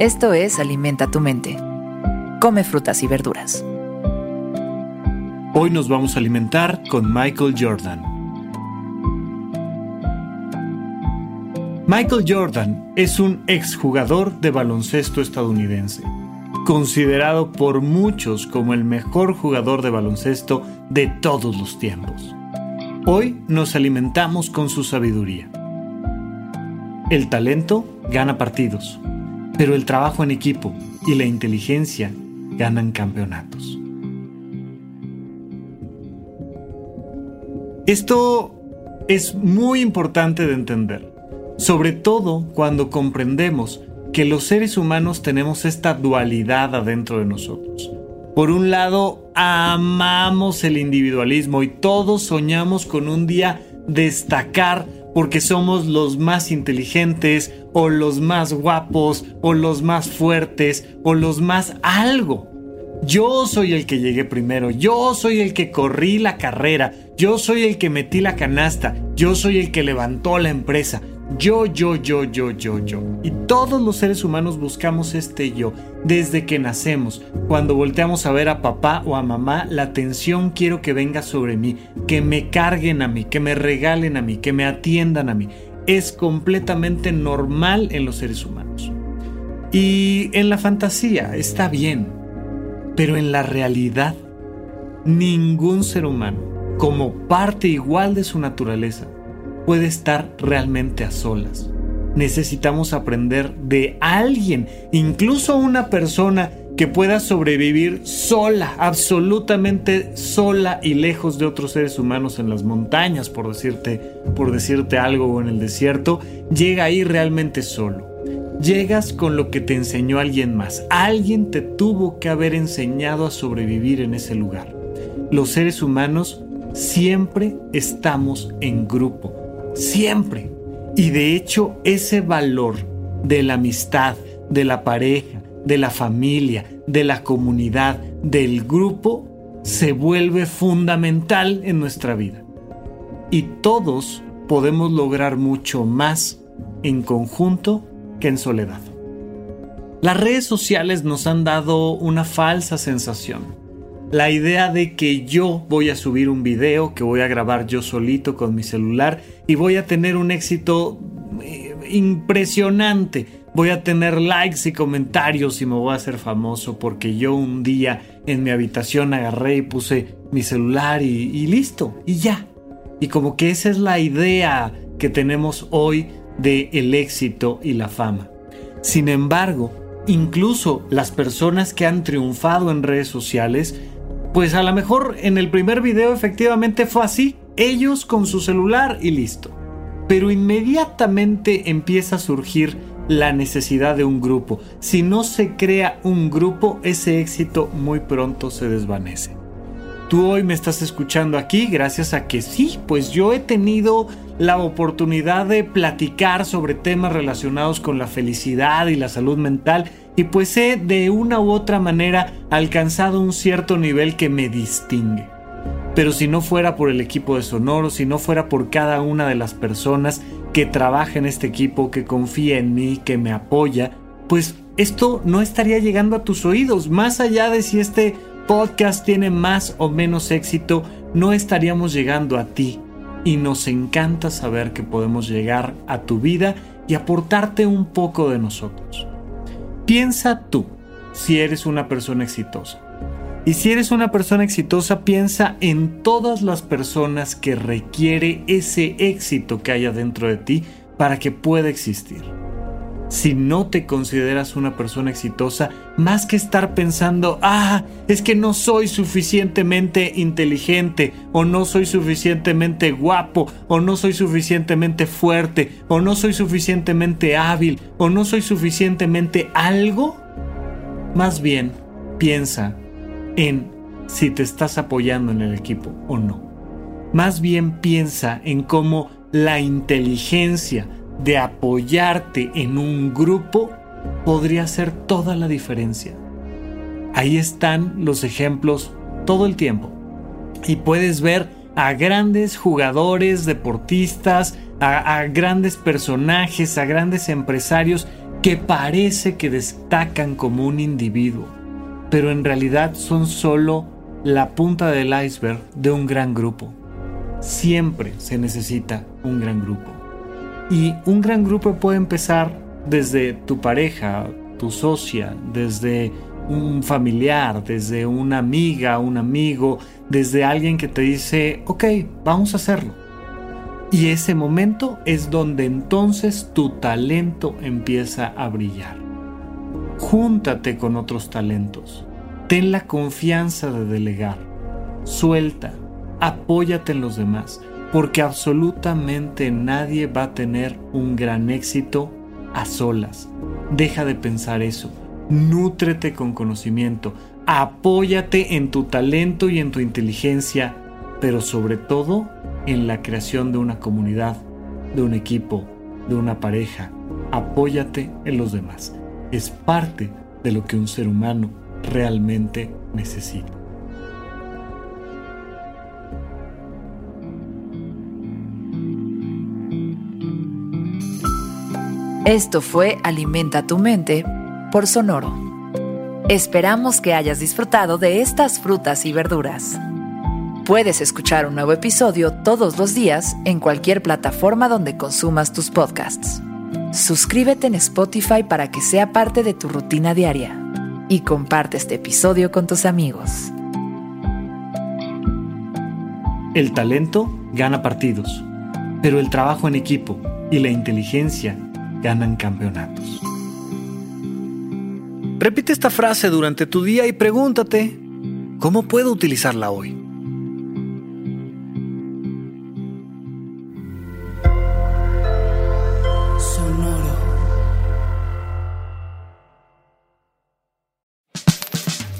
Esto es Alimenta tu mente. Come frutas y verduras. Hoy nos vamos a alimentar con Michael Jordan. Michael Jordan es un exjugador de baloncesto estadounidense, considerado por muchos como el mejor jugador de baloncesto de todos los tiempos. Hoy nos alimentamos con su sabiduría. El talento gana partidos, pero el trabajo en equipo y la inteligencia ganan campeonatos. Esto es muy importante de entender, sobre todo cuando comprendemos que los seres humanos tenemos esta dualidad adentro de nosotros. Por un lado, amamos el individualismo y todos soñamos con un día destacar porque somos los más inteligentes o los más guapos o los más fuertes o los más algo. Yo soy el que llegué primero, yo soy el que corrí la carrera, yo soy el que metí la canasta, yo soy el que levantó la empresa. Yo, yo, yo, yo, yo, yo. Y todos los seres humanos buscamos este yo desde que nacemos. Cuando volteamos a ver a papá o a mamá, la atención quiero que venga sobre mí, que me carguen a mí, que me regalen a mí, que me atiendan a mí. Es completamente normal en los seres humanos. Y en la fantasía está bien, pero en la realidad, ningún ser humano, como parte igual de su naturaleza, puede estar realmente a solas. Necesitamos aprender de alguien, incluso una persona que pueda sobrevivir sola, absolutamente sola y lejos de otros seres humanos en las montañas, por decirte, por decirte algo o en el desierto, llega ahí realmente solo llegas con lo que te enseñó alguien más. Alguien te tuvo que haber enseñado a sobrevivir en ese lugar. Los seres humanos siempre estamos en grupo. Siempre. Y de hecho ese valor de la amistad, de la pareja, de la familia, de la comunidad, del grupo, se vuelve fundamental en nuestra vida. Y todos podemos lograr mucho más en conjunto en soledad. Las redes sociales nos han dado una falsa sensación. La idea de que yo voy a subir un video que voy a grabar yo solito con mi celular y voy a tener un éxito eh, impresionante. Voy a tener likes y comentarios y me voy a hacer famoso porque yo un día en mi habitación agarré y puse mi celular y, y listo, y ya. Y como que esa es la idea que tenemos hoy de el éxito y la fama. Sin embargo, incluso las personas que han triunfado en redes sociales, pues a lo mejor en el primer video efectivamente fue así, ellos con su celular y listo. Pero inmediatamente empieza a surgir la necesidad de un grupo. Si no se crea un grupo, ese éxito muy pronto se desvanece. Tú hoy me estás escuchando aquí gracias a que sí, pues yo he tenido la oportunidad de platicar sobre temas relacionados con la felicidad y la salud mental y pues he de una u otra manera alcanzado un cierto nivel que me distingue. Pero si no fuera por el equipo de Sonoro, si no fuera por cada una de las personas que trabaja en este equipo, que confía en mí, que me apoya, pues esto no estaría llegando a tus oídos, más allá de si este podcast tiene más o menos éxito, no estaríamos llegando a ti. Y nos encanta saber que podemos llegar a tu vida y aportarte un poco de nosotros. Piensa tú si eres una persona exitosa. Y si eres una persona exitosa, piensa en todas las personas que requiere ese éxito que haya dentro de ti para que pueda existir. Si no te consideras una persona exitosa, más que estar pensando, ah, es que no soy suficientemente inteligente, o no soy suficientemente guapo, o no soy suficientemente fuerte, o no soy suficientemente hábil, o no soy suficientemente algo, más bien piensa en si te estás apoyando en el equipo o no. Más bien piensa en cómo la inteligencia, de apoyarte en un grupo podría hacer toda la diferencia. Ahí están los ejemplos todo el tiempo. Y puedes ver a grandes jugadores, deportistas, a, grandes personajes, a grandes empresarios que parece que destacan como un individuo, pero en realidad son solo la punta del iceberg de un gran grupo. Siempre se necesita un gran grupo. Y un gran grupo puede empezar desde tu pareja, tu socia, desde un familiar, desde una amiga, un amigo, desde alguien que te dice, ok, vamos a hacerlo. Y ese momento es donde entonces tu talento empieza a brillar. Júntate con otros talentos. Ten la confianza de delegar. Suelta. Apóyate en los demás. Porque absolutamente nadie va a tener un gran éxito a solas. Deja de pensar eso. Nútrete con conocimiento. Apóyate en tu talento y en tu inteligencia, pero sobre todo en la creación de una comunidad, de un equipo, de una pareja. Apóyate en los demás. Es parte de lo que un ser humano realmente necesita. Esto fue Alimenta tu mente por Sonoro. Esperamos que hayas disfrutado de estas frutas y verduras. Puedes escuchar un nuevo episodio todos los días en cualquier plataforma donde consumas tus podcasts. Suscríbete en Spotify para que sea parte de tu rutina diaria y comparte este episodio con tus amigos. El talento gana partidos, pero el trabajo en equipo y la inteligencia ganan campeonatos. Repite esta frase durante tu día y pregúntate, ¿cómo puedo utilizarla hoy?